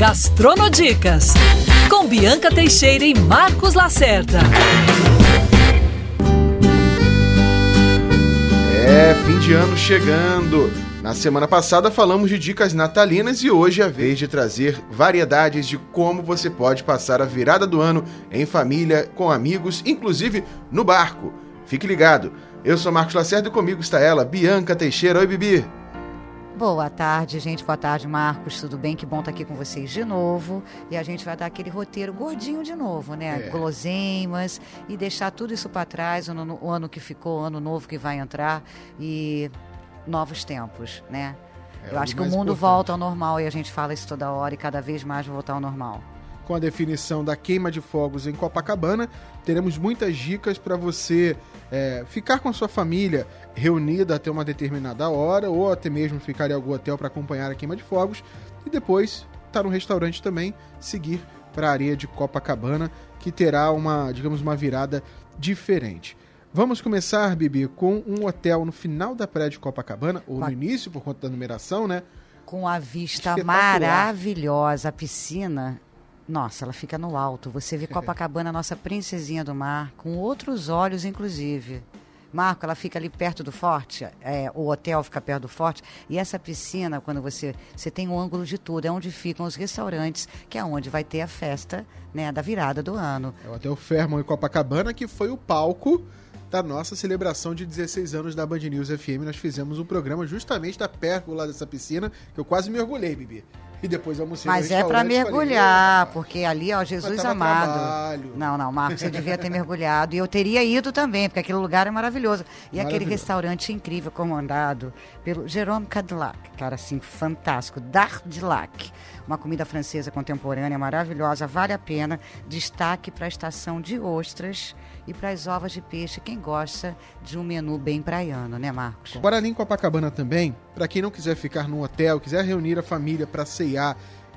Gastronodicas, com Bianca Teixeira e Marcos Lacerda. É, fim de ano chegando. Na semana passada falamos de dicas natalinas e hoje é a vez de trazer variedades de como você pode passar a virada do ano em família, com amigos, inclusive no barco. Fique ligado. Eu sou Marcos Lacerda e comigo está ela, Bianca Teixeira. Oi, Bibi. Boa tarde, gente. Boa tarde, Marcos. Tudo bem? Que bom estar aqui com vocês de novo. E a gente vai dar aquele roteiro gordinho de novo, né? É. Guloseimas e deixar tudo isso para trás, o ano, o ano que ficou, o ano novo que vai entrar e novos tempos, né? É, Eu acho que o mundo importante. volta ao normal e a gente fala isso toda hora e cada vez mais voltar ao normal com a definição da queima de fogos em Copacabana. Teremos muitas dicas para você é, ficar com a sua família reunida até uma determinada hora, ou até mesmo ficar em algum hotel para acompanhar a queima de fogos, e depois estar tá no restaurante também, seguir para a areia de Copacabana, que terá uma, digamos, uma virada diferente. Vamos começar, Bibi, com um hotel no final da praia de Copacabana, ou no início, por conta da numeração, né? Com a vista maravilhosa, a piscina nossa, ela fica no alto. Você vê Copacabana, nossa princesinha do mar, com outros olhos, inclusive. Marco, ela fica ali perto do forte, é, o hotel fica perto do forte, e essa piscina, quando você, você tem um ângulo de tudo, é onde ficam os restaurantes, que é onde vai ter a festa né, da virada do ano. É o Hotel Fairmont em Copacabana, que foi o palco da nossa celebração de 16 anos da Band News FM. Nós fizemos um programa justamente da pérgola dessa piscina, que eu quase mergulhei, Bibi e depois almocei Mas é para mergulhar, falei, porque ali, ó, Jesus amado. Trabalho. Não, não, Marcos, você devia ter mergulhado. E eu teria ido também, porque aquele lugar é maravilhoso. E maravilhoso. aquele restaurante incrível, comandado pelo Jerome Cadillac, cara, assim, fantástico. Dardilac. Uma comida francesa contemporânea maravilhosa, vale a pena. Destaque para a estação de ostras e para as ovas de peixe, quem gosta de um menu bem praiano, né, Marcos? Guarani em Copacabana também, para quem não quiser ficar no hotel, quiser reunir a família para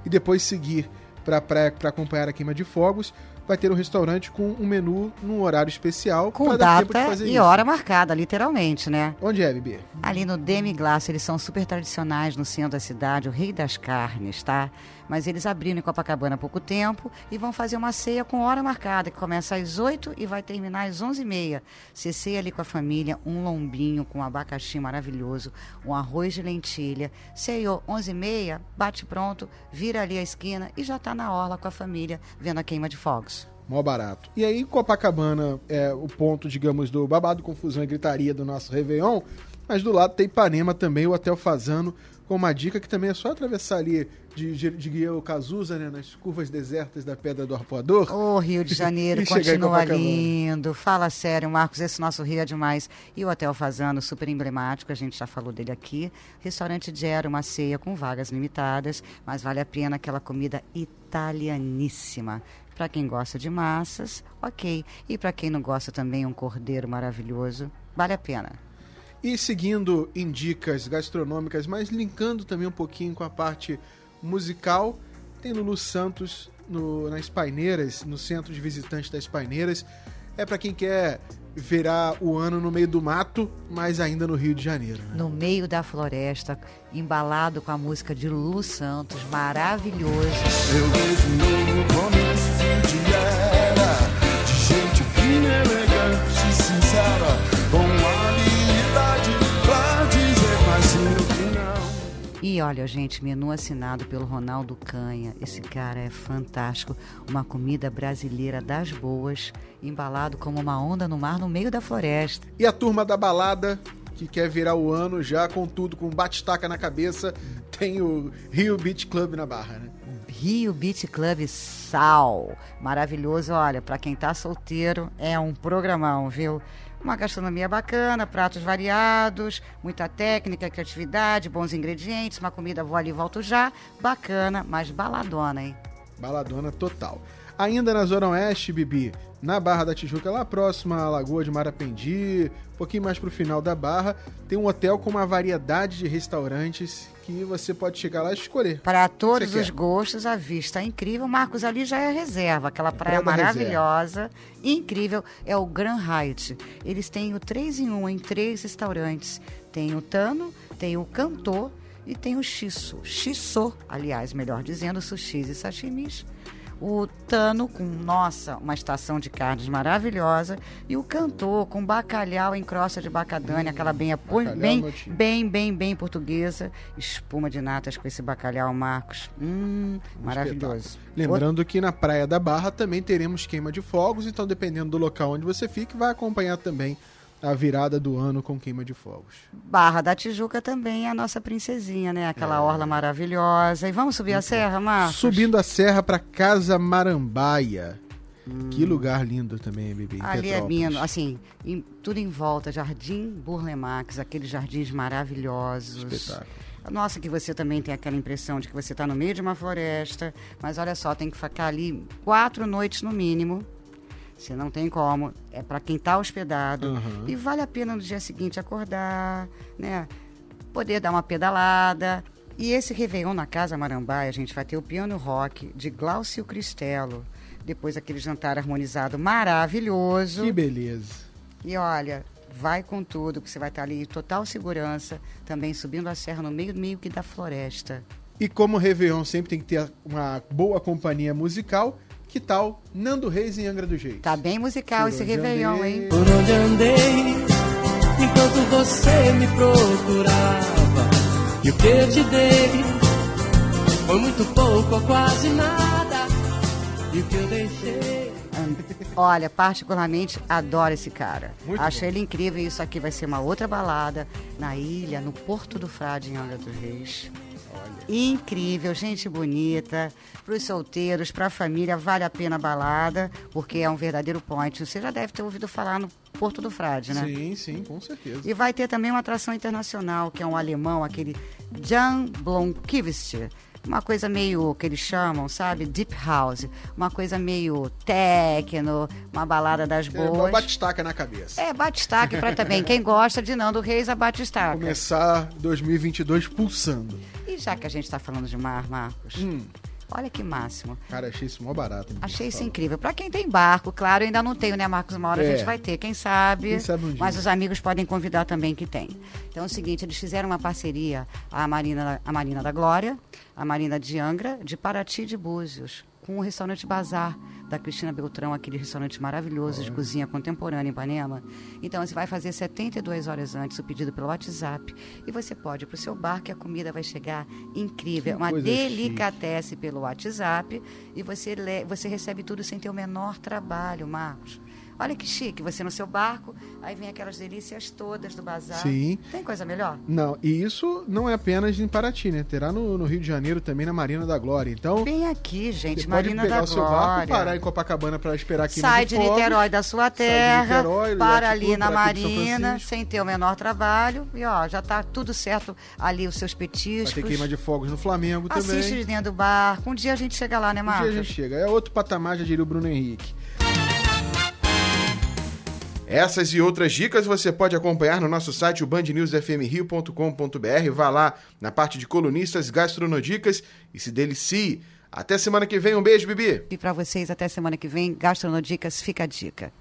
e depois seguir para a praia para acompanhar a queima de fogos, vai ter um restaurante com um menu num horário especial. Com data e isso. hora marcada, literalmente, né? Onde é, Bibi? Ali no Demi Glace, eles são super tradicionais no centro da cidade, o rei das carnes, tá? Mas eles abriram em Copacabana há pouco tempo e vão fazer uma ceia com hora marcada, que começa às 8 e vai terminar às 11h30. Você ceia ali com a família, um lombinho com um abacaxi maravilhoso, um arroz de lentilha. Ceiou 11h30, bate pronto, vira ali a esquina e já está na orla com a família, vendo a queima de fogos. Mó barato. E aí, Copacabana é o ponto, digamos, do babado, confusão e gritaria do nosso Réveillon. Mas do lado tem Ipanema também, o Hotel Fazano, com uma dica que também é só atravessar ali de, de, de Guilherme Cazuza, né, nas curvas desertas da Pedra do Arpoador. Ô, oh, Rio de Janeiro, continua lindo. Fala sério, Marcos, esse nosso Rio é demais. E o Hotel Fazano, super emblemático, a gente já falou dele aqui. Restaurante de Era, uma ceia com vagas limitadas, mas vale a pena aquela comida italianíssima. Para quem gosta de massas, ok. E para quem não gosta também, um cordeiro maravilhoso, vale a pena. E seguindo em dicas gastronômicas, mas linkando também um pouquinho com a parte musical, tem Lulu Santos no, nas Paineiras, no centro de visitantes das Paineiras. É para quem quer virar o ano no meio do mato, mas ainda no Rio de Janeiro. Né? No meio da floresta, embalado com a música de Lulu Santos, maravilhoso. Eu vejo novo começo E olha, gente, menu assinado pelo Ronaldo Canha. Esse cara é fantástico. Uma comida brasileira das boas, embalado como uma onda no mar no meio da floresta. E a turma da balada, que quer virar o ano já com tudo, com bate-taca na cabeça, tem o Rio Beach Club na Barra, né? Rio Beach Club Sal. Maravilhoso, olha, para quem tá solteiro, é um programão, viu? Uma gastronomia bacana, pratos variados, muita técnica, criatividade, bons ingredientes, uma comida vou ali volto já, bacana, mas baladona, hein? Baladona total. Ainda na Zona Oeste, Bibi, na Barra da Tijuca, lá próxima à Lagoa de Marapendi, um pouquinho mais para o final da Barra, tem um hotel com uma variedade de restaurantes que você pode chegar lá e escolher. Para todos os gostos, a vista é incrível. Marcos, ali já é reserva, aquela praia, praia maravilhosa, incrível. É o Grand Hyatt. Eles têm o 3 em 1 em três restaurantes. Tem o Tano, tem o Cantor E tem o shiso, shiso, aliás, melhor dizendo, sushis e sashimis o Tano com, nossa, uma estação de carnes maravilhosa, e o cantor com bacalhau em crosta de bacadânia, hum, aquela bem, bem, bem, bem, bem portuguesa, espuma de natas com esse bacalhau, Marcos. Hum, um maravilhoso. Espetáculo. Lembrando Outro... que na Praia da Barra também teremos queima de fogos, então dependendo do local onde você fique, vai acompanhar também a virada do ano com queima de fogos. Barra da Tijuca também é a nossa princesinha, né? Aquela é. orla maravilhosa. E vamos subir Muito a serra, Marcos? Subindo a serra para Casa Marambaia. Hum. Que lugar lindo também, Bibi. Ali é lindo, assim, em, tudo em volta, Jardim Burlemax, aqueles jardins maravilhosos. Espetáculo. Nossa, que você também tem aquela impressão de que você está no meio de uma floresta, mas olha só, tem que ficar ali quatro noites no mínimo se não tem como, é para quem está hospedado. Uhum. E vale a pena no dia seguinte acordar, né? Poder dar uma pedalada. E esse Réveillon na Casa Marambaia, a gente vai ter o piano rock de Glaucio Cristelo. Depois aquele jantar harmonizado maravilhoso. Que beleza. E olha, vai com tudo, que você vai estar ali em total segurança, também subindo a serra no meio, meio que da floresta. E como o Réveillon sempre tem que ter uma boa companhia musical, que tal Nando Reis em Angra do Reis? Tá bem musical esse Réveillon, andei... hein? Por onde andei, enquanto você me procurava, e o que eu te dei foi muito pouco ou quase nada, e o que eu deixei. Olha, particularmente adoro esse cara. Muito Acho bom. ele incrível. Isso aqui vai ser uma outra balada na ilha, no Porto do Frade, em Angra dos Reis. Incrível, gente bonita. Para os solteiros, para a família, vale a pena a balada, porque é um verdadeiro point. Você já deve ter ouvido falar no Porto do Frade, né? Sim, sim, com certeza. E vai ter também uma atração internacional, que é um alemão, aquele Jan Blomqvist uma coisa meio que eles chamam, sabe? Deep House. Uma coisa meio techno, uma balada das boas. É, batistaca na cabeça. É, batistaca para também. Quem gosta de Nando Reis, a batistaca. Começar 2022 pulsando. Já que a gente está falando de mar, Marcos, hum. olha que máximo. Cara, achei isso mó barato. Achei isso fala. incrível. Para quem tem barco, claro, ainda não tenho, né, Marcos? Uma hora é. a gente vai ter, quem sabe. Quem sabe um. Mas os amigos podem convidar também que tem. Então é o seguinte, eles fizeram uma parceria, a Marina, a Marina da Glória, a Marina de Angra, de Paraty de Búzios com o restaurante Bazar da Cristina Beltrão, aquele restaurante maravilhoso de cozinha contemporânea em Ipanema. Então você vai fazer 72 horas antes o pedido pelo WhatsApp e você pode ir para o seu bar que a comida vai chegar incrível, que uma delicatesse pelo WhatsApp e você, você recebe tudo sem ter o menor trabalho, Marcos. Olha que chique, você no seu barco, aí vem aquelas delícias todas do bazar. Sim. Tem coisa melhor? Não, e isso não é apenas em Paraty, né? Terá no, no Rio de Janeiro também na Marina da Glória. Então. Bem aqui, gente, Marina da Glória. Pode pegar o seu barco e parar em Copacabana para esperar aqui Sai de, de Niterói da sua terra, Niterói, para ali na Marina, sem ter o menor trabalho. E ó, já tá tudo certo ali os seus petiscos. Vai ter queima de fogos no Flamengo Assiste também. Assiste de dentro do barco. Um dia a gente chega lá, né, Marcos? Um dia a gente chega. É outro patamar, já diria o Bruno Henrique. Essas e outras dicas você pode acompanhar no nosso site, o bandnewsfmrio.com.br. Vá lá na parte de colunistas, gastronodicas e se delicie. Até semana que vem, um beijo, Bibi. E para vocês, até semana que vem, gastronodicas, fica a dica.